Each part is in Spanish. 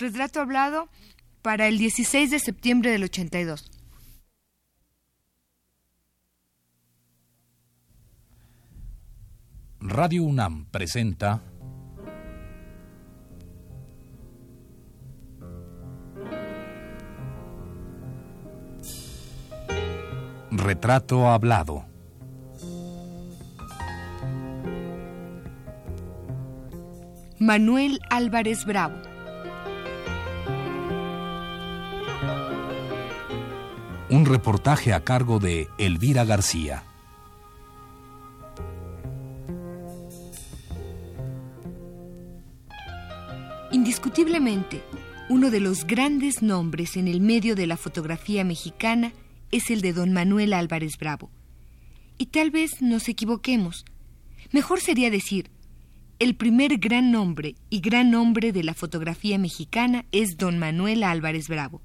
Retrato hablado para el 16 de septiembre del 82. Radio UNAM presenta Retrato hablado. Manuel Álvarez Bravo. Un reportaje a cargo de Elvira García. Indiscutiblemente, uno de los grandes nombres en el medio de la fotografía mexicana es el de don Manuel Álvarez Bravo. Y tal vez nos equivoquemos. Mejor sería decir, el primer gran nombre y gran nombre de la fotografía mexicana es don Manuel Álvarez Bravo.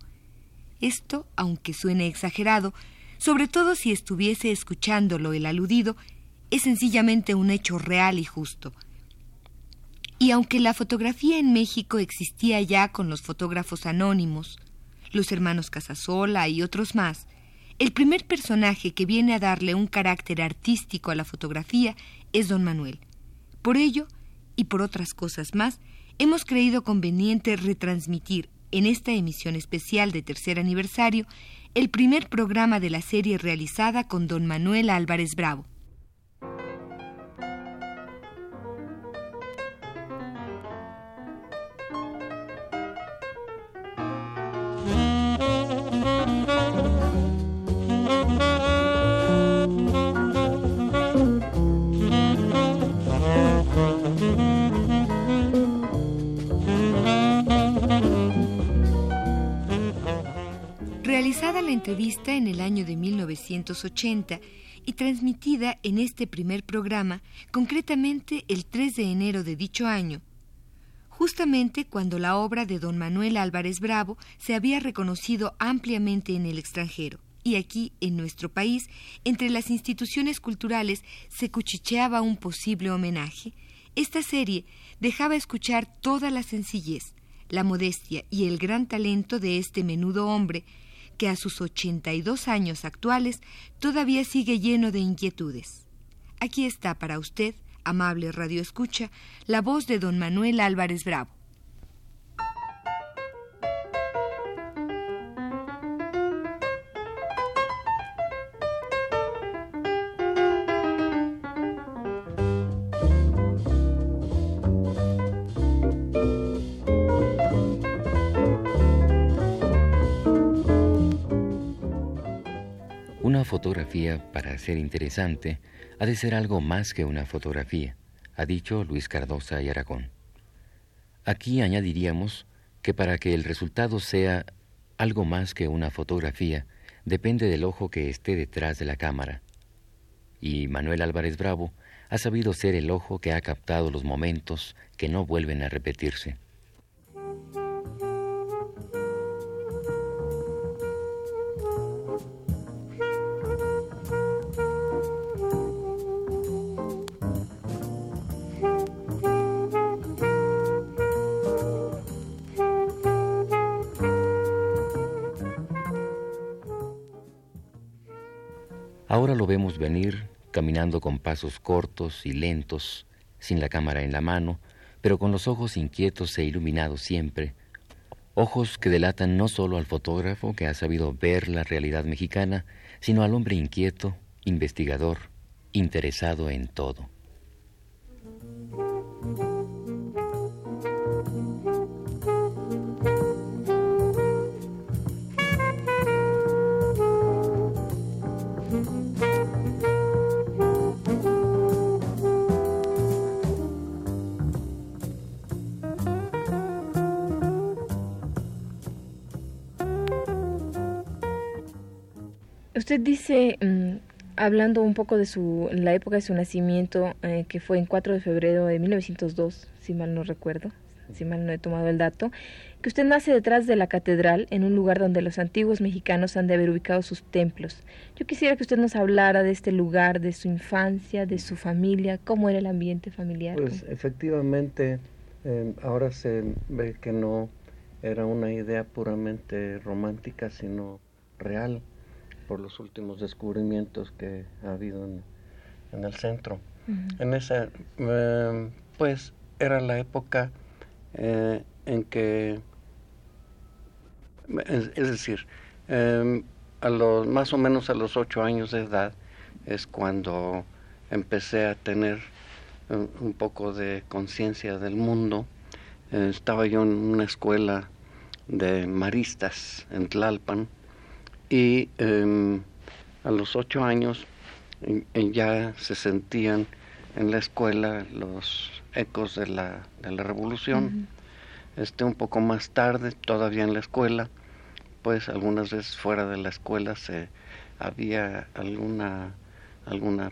Esto, aunque suene exagerado, sobre todo si estuviese escuchándolo el aludido, es sencillamente un hecho real y justo. Y aunque la fotografía en México existía ya con los fotógrafos anónimos, los hermanos Casasola y otros más, el primer personaje que viene a darle un carácter artístico a la fotografía es don Manuel. Por ello, y por otras cosas más, hemos creído conveniente retransmitir en esta emisión especial de tercer aniversario el primer programa de la serie realizada con don Manuel Álvarez Bravo. Realizada la entrevista en el año de 1980 y transmitida en este primer programa, concretamente el 3 de enero de dicho año, justamente cuando la obra de don Manuel Álvarez Bravo se había reconocido ampliamente en el extranjero. Y aquí, en nuestro país, entre las instituciones culturales se cuchicheaba un posible homenaje. Esta serie dejaba escuchar toda la sencillez, la modestia y el gran talento de este menudo hombre, que a sus 82 años actuales todavía sigue lleno de inquietudes. Aquí está para usted, amable Radio Escucha, la voz de don Manuel Álvarez Bravo. Fotografía, para ser interesante, ha de ser algo más que una fotografía, ha dicho Luis Cardosa y Aragón. Aquí añadiríamos que para que el resultado sea algo más que una fotografía, depende del ojo que esté detrás de la cámara. Y Manuel Álvarez Bravo ha sabido ser el ojo que ha captado los momentos que no vuelven a repetirse. Ahora lo vemos venir, caminando con pasos cortos y lentos, sin la cámara en la mano, pero con los ojos inquietos e iluminados siempre, ojos que delatan no solo al fotógrafo que ha sabido ver la realidad mexicana, sino al hombre inquieto, investigador, interesado en todo. Usted dice, mm, hablando un poco de su, la época de su nacimiento, eh, que fue en 4 de febrero de 1902, si mal no recuerdo, si mal no he tomado el dato, que usted nace detrás de la catedral, en un lugar donde los antiguos mexicanos han de haber ubicado sus templos. Yo quisiera que usted nos hablara de este lugar, de su infancia, de su familia, cómo era el ambiente familiar. Pues efectivamente, eh, ahora se ve que no era una idea puramente romántica, sino real por los últimos descubrimientos que ha habido en, el centro. En esa, em, pues, era la época eh, en que, es, decir, em, a los, más o menos a los ocho años de edad es cuando empecé a tener un, un poco de conciencia del mundo. Eh, estaba yo en una escuela de maristas en Tlalpan y em, a los ocho años ya se sentían en la escuela los ecos de la, de la revolución. este, un poco más tarde, todavía en la escuela, pues algunas veces fuera de la escuela se había alguna alguna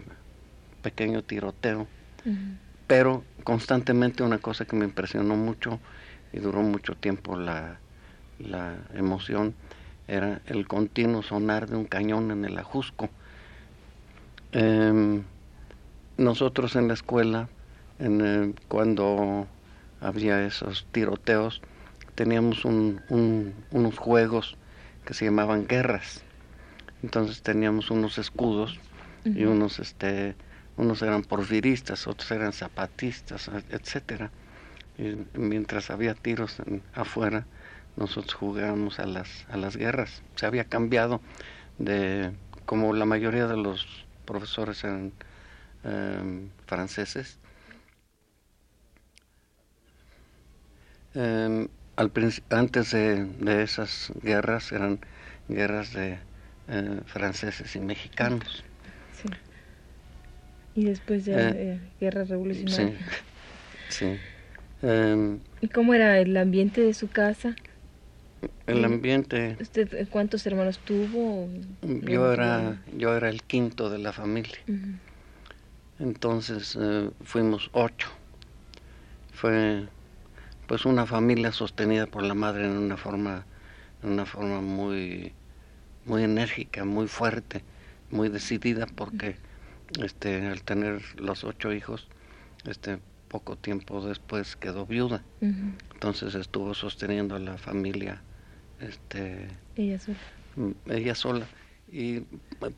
pequeño tiroteo, pero constantemente una cosa que me impresionó mucho y duró mucho tiempo la, la emoción era el continuo sonar de un cañón en el ajusco. Em, nosotros en la escuela, en, cuando había esos tiroteos, teníamos unos juegos que se llamaban guerras. Entonces teníamos unos escudos y unos, este, unos eran porfiristas, otros eran zapatistas, etcétera. Y mientras había tiros afuera, nosotros jugábamos a las, a las guerras. Se había cambiado de, como la mayoría de los profesores eran em, franceses, em, al antes de, de, esas guerras eran guerras de eh, franceses y mexicanos. Sí. Y después ya eh, eh, guerra revolucionaria. Sí. sí. Em, ¿Y cómo era el ambiente de su casa? El ambiente. ¿Usted cuántos hermanos tuvo? Yo era, yo era el quinto de la familia. Entonces eh, fuimos ocho. Fue pues una familia sostenida por la madre en una forma, en una forma muy, muy enérgica, muy fuerte, muy decidida, porque este, al tener los ocho hijos, este, poco tiempo después quedó viuda. Entonces estuvo sosteniendo a la familia este, ella sola. Mm, ella sola. Y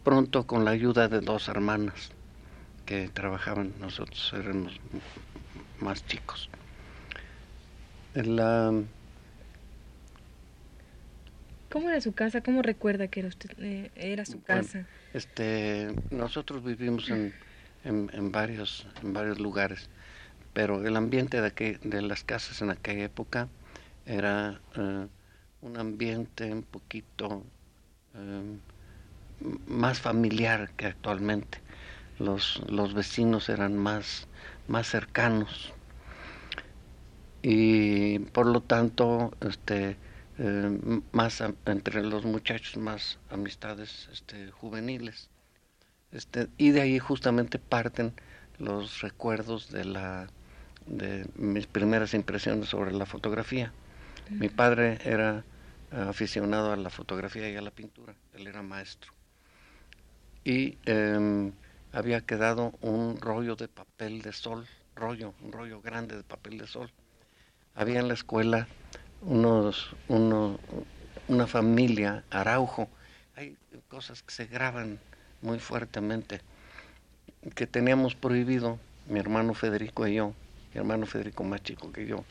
pronto con la ayuda de dos hermanas que trabajaban, nosotros éramos más chicos. La, ¿Cómo era su casa? ¿Cómo recuerda que era, usted, eh, era su casa? este, nosotros vivimos en, en, varios, en varios lugares, pero el ambiente de, que, de las casas en aquella época era eh, un ambiente un poquito em, más familiar que actualmente. Los, los vecinos eran más, más cercanos y por lo tanto este, em, más entre los muchachos más amistades este, juveniles. Este, y de ahí justamente parten los recuerdos de la de mis primeras impresiones sobre la fotografía. Mi padre era aficionado a la fotografía y a la pintura, él era maestro. Y em, había quedado un rollo de papel de sol, rollo, un rollo grande de papel de sol. Había en la escuela unos, uno, una familia, Araujo, hay cosas que se graban muy fuertemente, que teníamos prohibido, mi hermano Federico y yo, mi hermano Federico más chico que yo,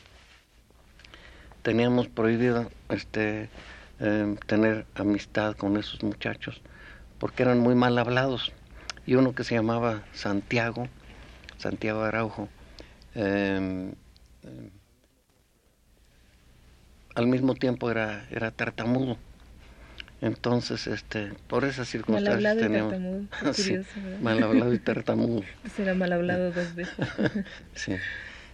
teníamos prohibido este, em, tener amistad con esos muchachos porque eran muy mal hablados. Y uno que se llamaba Santiago, Santiago Araujo, em, al mismo tiempo era, era tartamudo. Entonces, este, por esas circunstancias mal hablado teníamos... Y mal hablado y tartamudo. Pues era mal hablado dos veces. sí.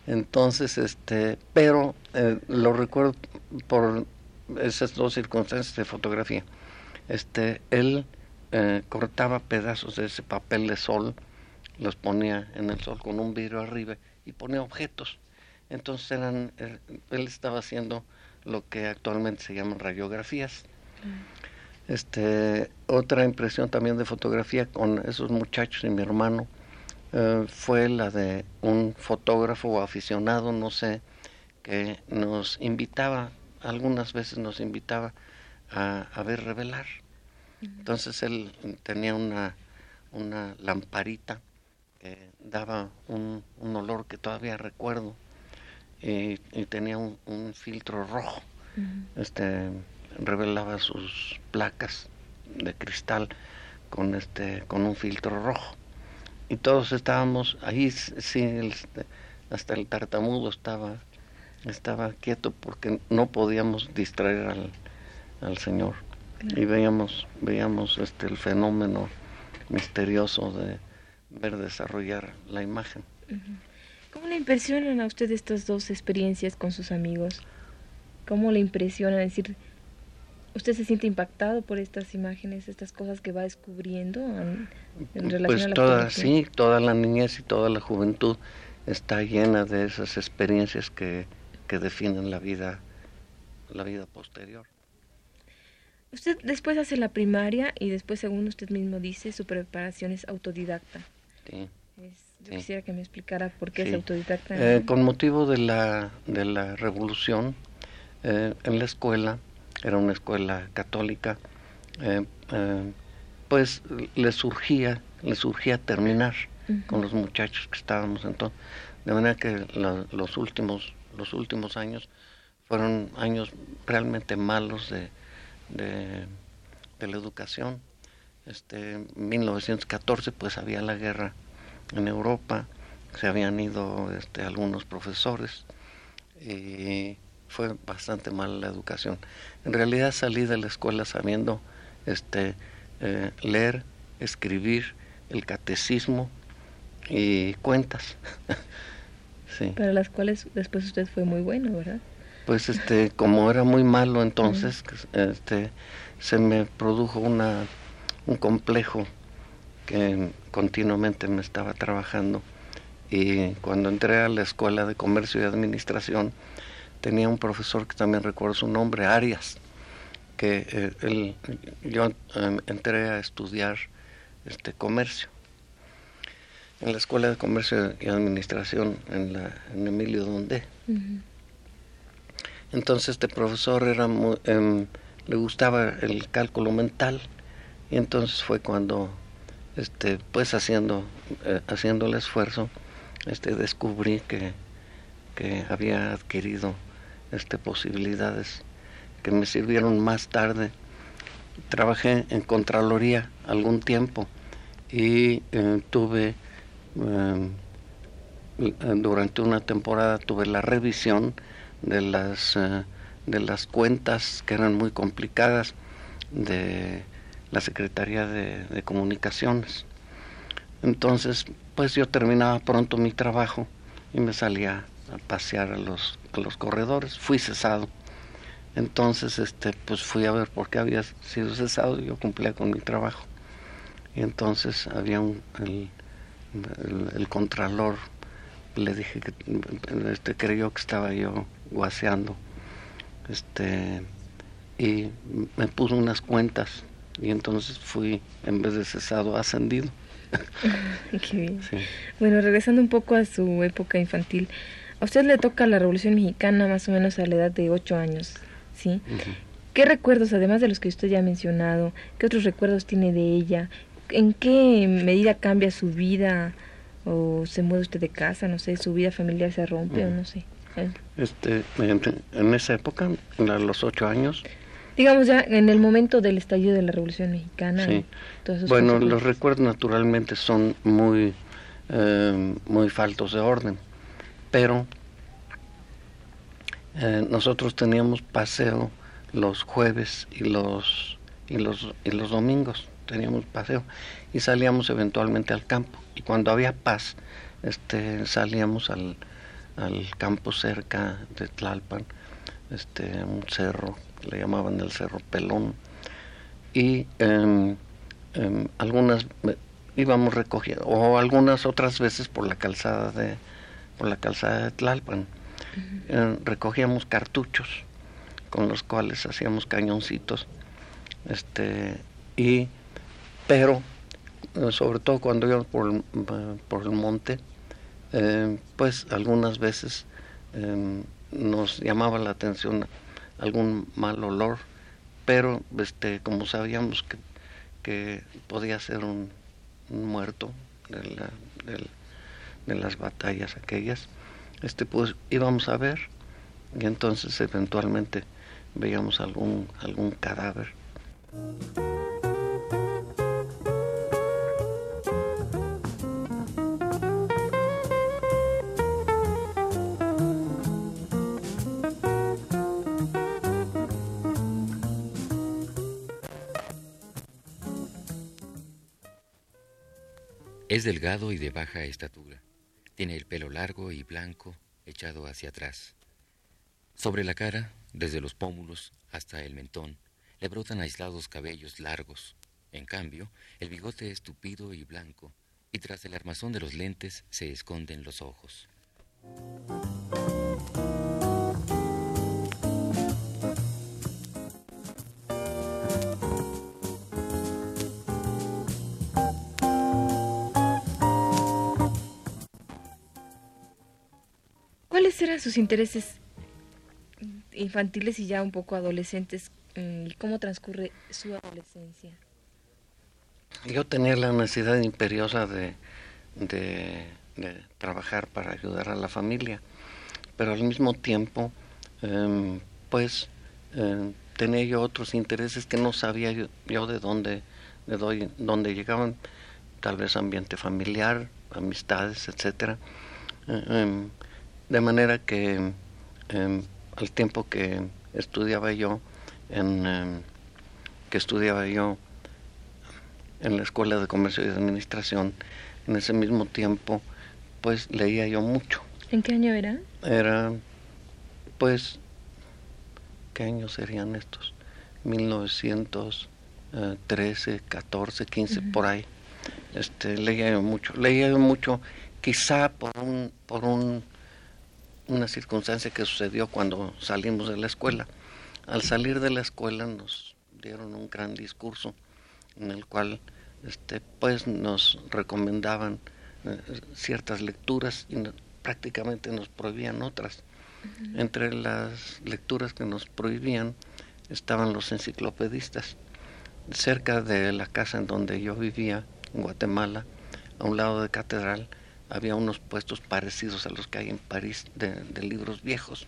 Entonces, este, pero eh, lo recuerdo por esas dos circunstancias de fotografía. Este, él eh, cortaba pedazos de ese papel de sol, los ponía en el sol con un vidrio arriba y ponía objetos. Entonces eran, eh, él estaba haciendo lo que actualmente se llaman radiografías. Mm. Este, otra impresión también de fotografía con esos muchachos y mi hermano eh, fue la de un fotógrafo o aficionado, no sé, que nos invitaba algunas veces nos invitaba a, a ver revelar. Entonces él tenía una, una lamparita que daba un, un olor que todavía recuerdo y, tenía un, un, filtro rojo. Este revelaba sus placas de cristal con este con un filtro rojo y todos estábamos ahí sí hasta el tartamudo estaba estaba quieto porque no podíamos distraer al, al señor. Y veíamos veíamos este el fenómeno misterioso de ver desarrollar la imagen. ¿Cómo le impresionan a usted estas dos experiencias con sus amigos? ¿Cómo le impresiona decir ¿Usted se siente impactado por estas imágenes, estas cosas que va descubriendo en, relación pues a la toda, sí, toda la niñez y toda la juventud está llena de esas experiencias que, que definen la vida, la vida posterior. Usted después hace la primaria y después, según usted mismo dice, su preparación es autodidacta. Sí. yo quisiera que me explicara por qué es autodidacta. Eh, con motivo de la, de la revolución, eh, en la escuela era una escuela católica, eh, eh, pues le surgía, le surgía terminar con los muchachos que estábamos entonces. De manera que los últimos, los últimos años fueron años realmente malos de, de, la educación. Este, en 1914 pues había la guerra en Europa, se habían ido este, algunos profesores y fue bastante mala la educación. En realidad salí de la escuela sabiendo este, eh, leer, escribir, el catecismo y cuentas. sí. Para las cuales después usted fue muy bueno, ¿verdad? Pues este, como era muy malo entonces, este, se me produjo una, un complejo que continuamente me estaba trabajando y cuando entré a la escuela de comercio y administración tenía un profesor que también recuerdo su nombre, Arias, que eh, él, yo em, entré a estudiar este comercio. En la Escuela de Comercio y Administración en, la, en Emilio Donde. Entonces este profesor era em, le gustaba el cálculo mental. Y entonces fue cuando este pues haciendo eh, haciendo el esfuerzo este descubrí que, que había adquirido este, posibilidades que me sirvieron más tarde. Trabajé en Contraloría algún tiempo y eh, tuve, eh, durante una temporada, tuve la revisión de las, eh, de las cuentas que eran muy complicadas de la Secretaría de, de Comunicaciones. Entonces, pues yo terminaba pronto mi trabajo y me salía a pasear a los los corredores, fui cesado. Entonces, este, pues fui a ver por qué había sido cesado y yo cumplía con mi trabajo. Y entonces había un, el, el, contralor, le dije que este, creyó que estaba yo guaseando. Este, y me puso unas cuentas y entonces fui, en vez de cesado, ascendido. Qué bien. Bueno, regresando un poco a su época infantil, a usted le toca la Revolución Mexicana más o menos a la edad de ocho años, ¿sí? ¿Qué recuerdos, además de los que usted ya ha mencionado, qué otros recuerdos tiene de ella? ¿En qué medida cambia su vida? ¿O se mueve usted de casa? No sé, su vida familiar se rompe o no sé. Este, en, esa época, a los ocho años. Digamos ya en el momento del estallido de la Revolución Mexicana. Sí. Bueno, los recuerdos naturalmente son muy, eh, muy faltos de orden pero eh, nosotros teníamos paseo los jueves y los y los y los domingos teníamos paseo y salíamos eventualmente al campo. Y cuando había paz este salíamos al, al campo cerca de Tlalpan este un cerro le llamaban el cerro Pelón. Y em, em, algunas íbamos recogiendo o algunas otras veces por la calzada de por la calzada de Tlalpan. Eh, recogíamos cartuchos con los cuales hacíamos cañoncitos. Este, y, pero, eh, sobre todo cuando íbamos por, el, por el monte, eh, pues algunas veces nos llamaba la atención algún mal olor, pero este, como sabíamos que, que podía ser un, muerto de, las batallas aquellas, este, pues íbamos a ver y entonces eventualmente veíamos algún, algún cadáver. Es delgado y de baja estatura. Tiene el pelo largo y blanco echado hacia atrás. Sobre la cara, desde los pómulos hasta el mentón, le brotan aislados cabellos largos. En cambio, el bigote es tupido y blanco, y tras el armazón de los lentes se esconden los ojos. Sus intereses infantiles y ya un poco adolescentes? Mm, ¿Y cómo transcurre su adolescencia? Yo tenía la necesidad imperiosa de, de, trabajar para ayudar a la familia, pero al mismo tiempo, em, pues, em, tenía yo otros intereses que no sabía yo, de dónde, de dónde llegaban, tal vez ambiente familiar, amistades, etcétera. Em, de manera que em, al tiempo que estudiaba yo en em, que estudiaba yo en la escuela de comercio y administración, en ese mismo tiempo, pues leía yo mucho. ¿En qué año era? Era, pues, ¿qué años serían estos? 1913, 14, 15, por ahí. Este, leía yo mucho. Leía yo mucho, quizá por un, por un una circunstancia que sucedió cuando salimos de la escuela. Al salir de la escuela nos dieron un gran discurso en el cual este, pues nos recomendaban eh, ciertas lecturas y prácticamente nos prohibían otras. Entre las lecturas que nos prohibían estaban los enciclopedistas. Cerca de la casa en donde yo vivía, en Guatemala, a un lado de Catedral, había unos puestos parecidos a los que hay en París de, libros viejos.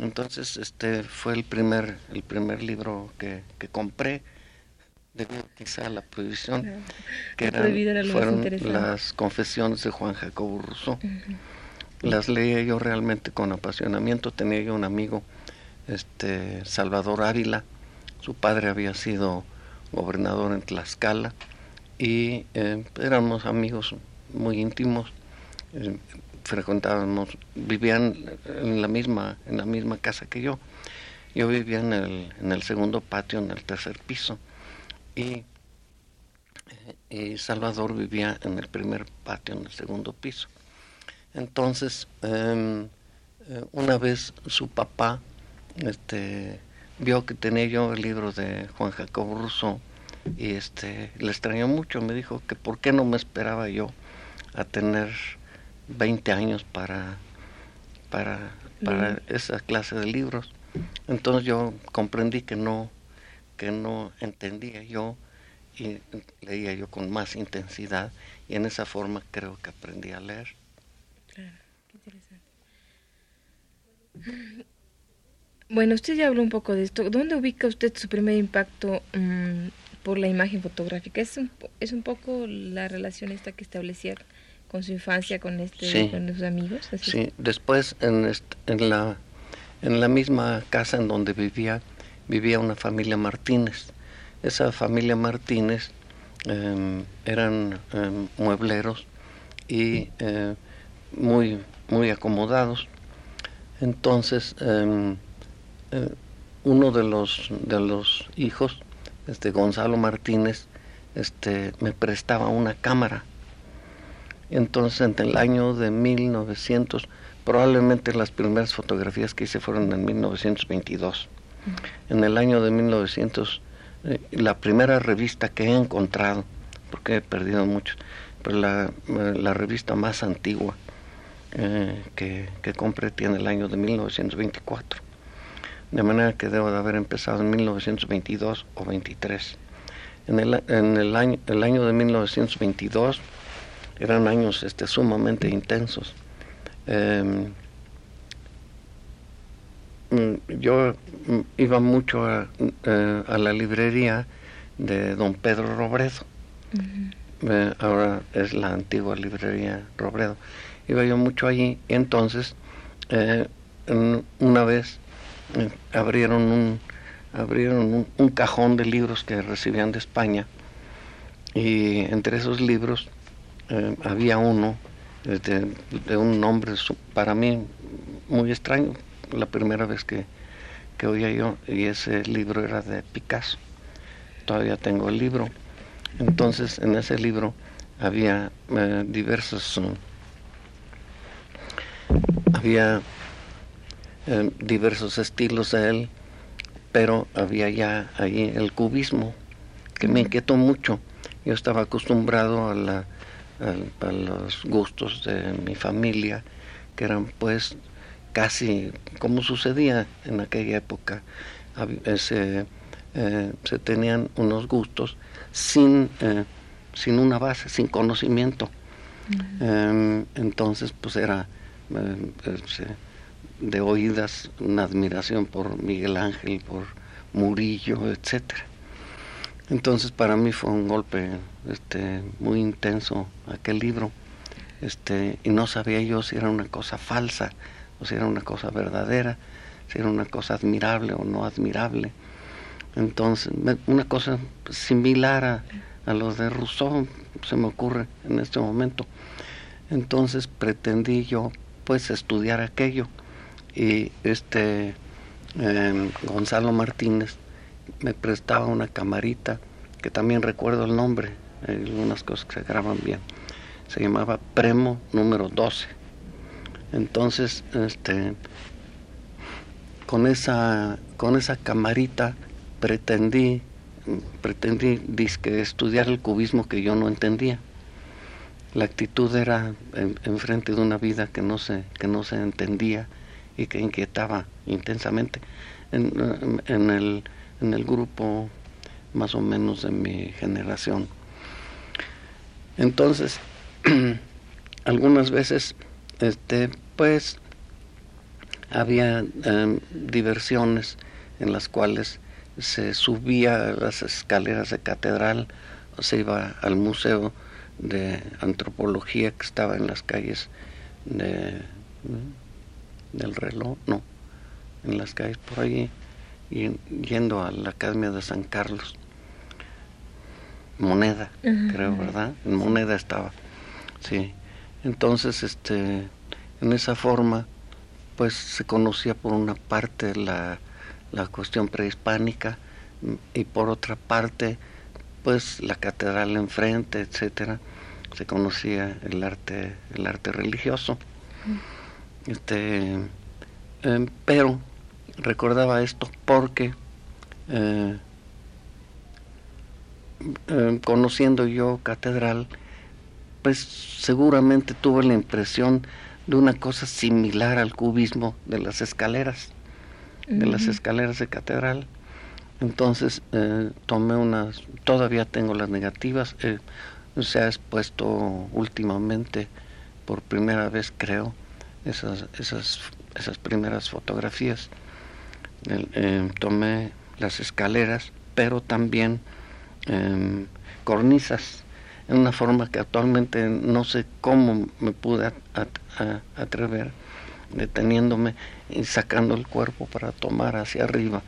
Entonces, este fue el primer, el primer libro que, compré, debido quizá a la prohibición, que eran, fueron las confesiones de Juan Jacobo Rousseau. Las leía yo realmente con apasionamiento. Tenía yo un amigo, este Salvador Ávila, su padre había sido gobernador en Tlaxcala y eh, éramos amigos muy íntimos, eh, frecuentábamos, vivían en la misma, en la misma casa que yo. Yo vivía en el, en el segundo patio, en el tercer piso, y, eh, Salvador vivía en el primer patio, en el segundo piso. Entonces, em, eh, una vez su papá este, vio que tenía yo el libro de Juan Jacobo Rousseau y este, le extrañó mucho, me dijo que por qué no me esperaba yo a tener 20 años para, para, para esa clase de libros. Entonces yo comprendí que no, que no entendía yo y leía yo con más intensidad y en esa forma creo que aprendí a leer. Claro, qué interesante. Bueno, usted ya habló un poco de esto. ¿Dónde ubica usted su primer impacto mm, por la imagen fotográfica? ¿Es un, ¿Es un poco la relación esta que establecía con su infancia, con este, con sus amigos. Sí, después en, en, la, en la misma casa en donde vivía, vivía una familia Martínez. Esa familia Martínez em, eran em, muebleros y eh, muy, muy acomodados. Entonces, em, eh, uno de los, de los hijos, este Gonzalo Martínez, este, me prestaba una cámara entonces, en el año de 1900, probablemente las primeras fotografías que hice fueron en 1922. En el año de 1900, eh, la primera revista que he encontrado, porque he perdido muchos, pero la, la revista más antigua eh, que, que, compré tiene el año de 1924. De manera que debo de haber empezado en 1922 o 23. En el, en el, año, el año de 1922 eran años este, sumamente intensos. Em, mm, yo iba mucho a, eh, a, la librería de don Pedro Robredo. Eh, ahora es la antigua librería Robredo. Iba yo mucho allí y entonces eh, una vez abrieron un abrieron un, cajón de libros que recibían de España y entre esos libros eh, había uno de, un nombre para mí muy extraño, la primera vez que, que oía yo, y ese libro era de Picasso. Todavía tengo el libro. Entonces, en ese libro había eh, diversos, uh, había eh, diversos estilos de él, pero había ya ahí el cubismo, que me inquietó mucho. Yo estaba acostumbrado a, la, a, los gustos de mi familia, que eran pues casi como sucedía en aquella época. Se, eh, se tenían unos gustos sin, eh, sin una base, sin conocimiento. Em, entonces, pues era de oídas una admiración por Miguel Ángel, por Murillo, etcétera. Entonces para mí fue un golpe este, muy intenso aquel libro, este, y no sabía yo si era una cosa falsa o si era una cosa verdadera, si era una cosa admirable o no admirable. Entonces, una cosa similar a, a lo de Rousseau se me ocurre en este momento. Entonces pretendí yo pues estudiar aquello y este em, Gonzalo Martínez me prestaba una camarita que también recuerdo el nombre, hay algunas cosas que se graban bien. Se llamaba Premo número 12. Entonces, este con esa con esa camarita pretendí pretendí estudiar el cubismo que yo no entendía. La actitud era enfrente de una vida que no se que no se entendía y que inquietaba intensamente en, el, grupo más o menos de mi generación. Entonces, algunas veces, este, pues, había em, diversiones en las cuales se subía a las escaleras de catedral se iba al museo de antropología que estaba en las calles de del reloj, no, en las calles por allí, y yendo a la Academia de San Carlos. Moneda, creo, ¿verdad? En Moneda estaba. Sí. Entonces, este, en esa forma, pues se conocía por una parte la, la cuestión prehispánica y por otra parte, pues la catedral enfrente, etcétera, se conocía el arte, el arte religioso. Este, em, pero recordaba esto porque eh, em, conociendo yo catedral, pues seguramente tuve la impresión de una cosa similar al cubismo de las escaleras, de las escaleras de catedral. Entonces eh, tomé unas, todavía tengo las negativas, eh, se ha expuesto últimamente por primera vez creo esas, esas, esas primeras fotografías. Eh, tomé las escaleras, pero también em, cornisas, en una forma que actualmente no sé cómo me pude atrever, deteniéndome y sacando el cuerpo para tomar hacia arriba.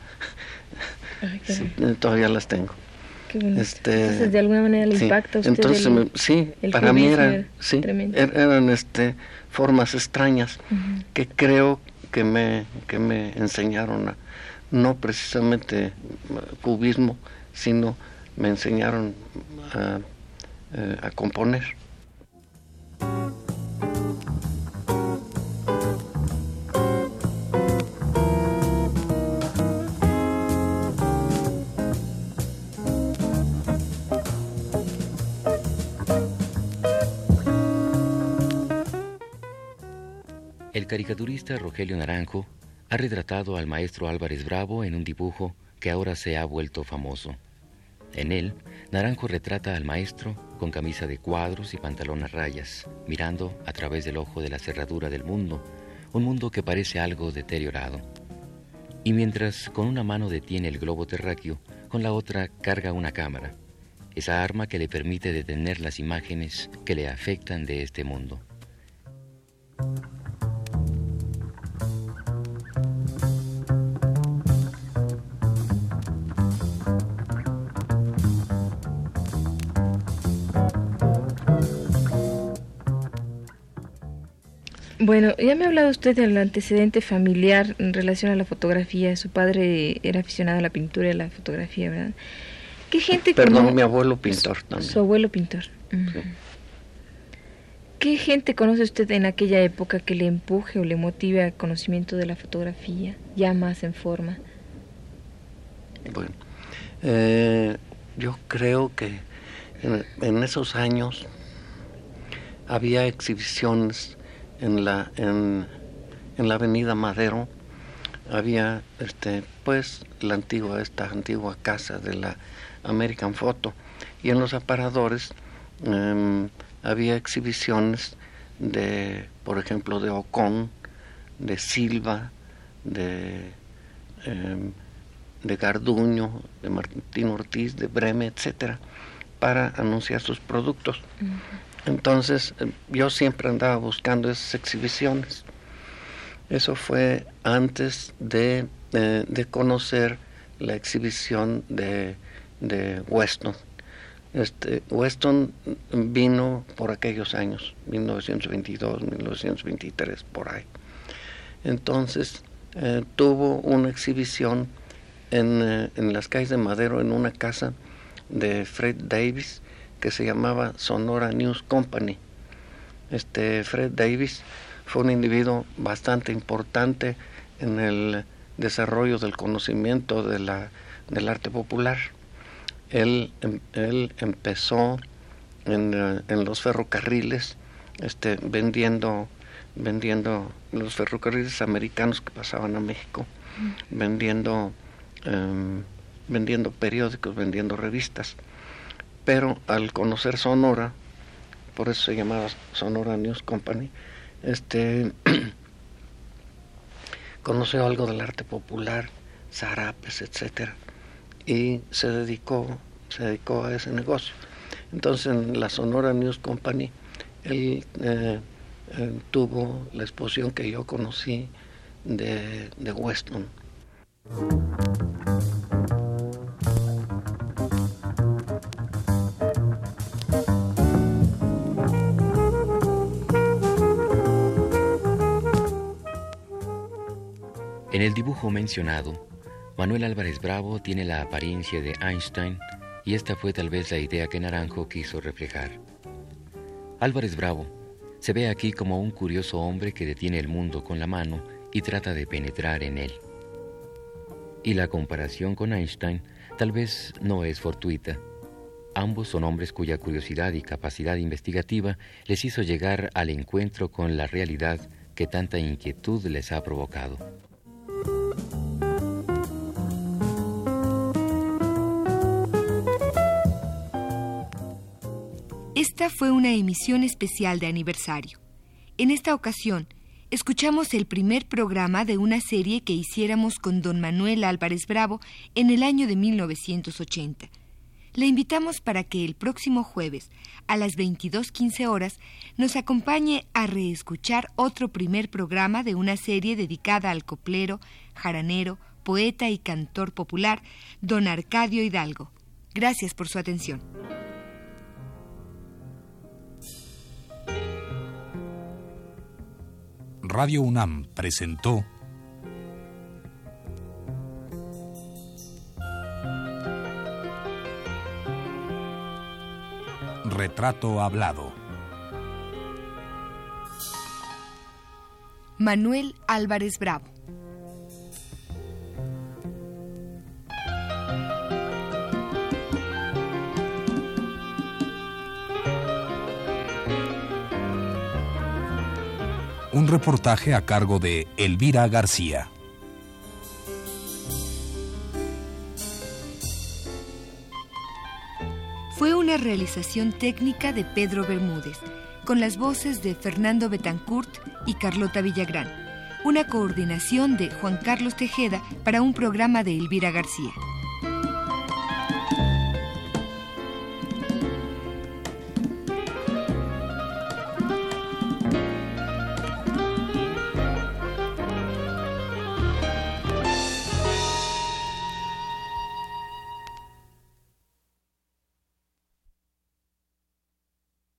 todavía las tengo. Este, entonces, de alguna manera el impacto entonces sí para mí eran sí er, eran este formas extrañas que creo que me que me enseñaron a, no precisamente cubismo sino me enseñaron a, eh, a componer El caricaturista Rogelio Naranjo ha retratado al maestro Álvarez Bravo en un dibujo que ahora se ha vuelto famoso. En él, Naranjo retrata al maestro con camisa de cuadros y pantalón a rayas, mirando a través del ojo de la cerradura del mundo, un mundo que parece algo deteriorado. Y mientras con una mano detiene el globo terráqueo, con la otra carga una cámara, esa arma que le permite detener las imágenes que le afectan de este mundo. Bueno, ya me ha hablado usted del antecedente familiar en relación a la fotografía. Su padre era aficionado a la pintura y a la fotografía, ¿verdad? ¿Qué gente Perdón, mi abuelo pintor también. Su abuelo pintor. ¿Qué gente conoce usted en aquella época que le empuje o le motive al conocimiento de la fotografía, ya más en forma? Bueno, eh, yo creo que en esos años había exhibiciones en la, en, la avenida Madero había este pues la antigua esta antigua casa de la American Photo. Y en los aparadores em, había exhibiciones de por ejemplo de Ocon de Silva de em, de Garduño de Martín Ortiz de Breme etcétera para anunciar sus productos entonces eh, yo siempre andaba buscando esas exhibiciones. Eso fue antes de, de conocer la exhibición de, de Weston. Este, Weston vino por aquellos años, 1922, 1923, por ahí. Entonces eh, tuvo una exhibición en, eh, en las calles de Madero, en una casa de Fred Davis, que se llamaba Sonora News Company. Este Fred Davis fue un individuo bastante importante en el desarrollo del conocimiento de la, del arte popular. Él, em, él empezó en, eh, en, los ferrocarriles este, vendiendo, vendiendo los ferrocarriles americanos que pasaban a México, vendiendo, em, vendiendo periódicos, vendiendo revistas pero al conocer Sonora, por eso se llamaba Sonora News Company, este conoció algo del arte popular, zarapes, etcétera, y se dedicó, se dedicó a ese negocio. Entonces en la Sonora News Company él eh, eh, tuvo la exposición que yo conocí de, de Weston. El dibujo mencionado, Manuel Álvarez Bravo tiene la apariencia de Einstein y esta fue tal vez la idea que Naranjo quiso reflejar. Álvarez Bravo se ve aquí como un curioso hombre que detiene el mundo con la mano y trata de penetrar en él. Y la comparación con Einstein tal vez no es fortuita. Ambos son hombres cuya curiosidad y capacidad investigativa les hizo llegar al encuentro con la realidad que tanta inquietud les ha provocado. Esta fue una emisión especial de aniversario. En esta ocasión, escuchamos el primer programa de una serie que hiciéramos con don Manuel Álvarez Bravo en el año de 1980. Le invitamos para que el próximo jueves, a las 22.15 horas, nos acompañe a reescuchar otro primer programa de una serie dedicada al coplero, jaranero, poeta y cantor popular, don Arcadio Hidalgo. Gracias por su atención. Radio UNAM presentó Retrato Hablado. Manuel Álvarez Bravo. reportaje a cargo de Elvira García. Fue una realización técnica de Pedro Bermúdez, con las voces de Fernando Betancourt y Carlota Villagrán, una coordinación de Juan Carlos Tejeda para un programa de Elvira García.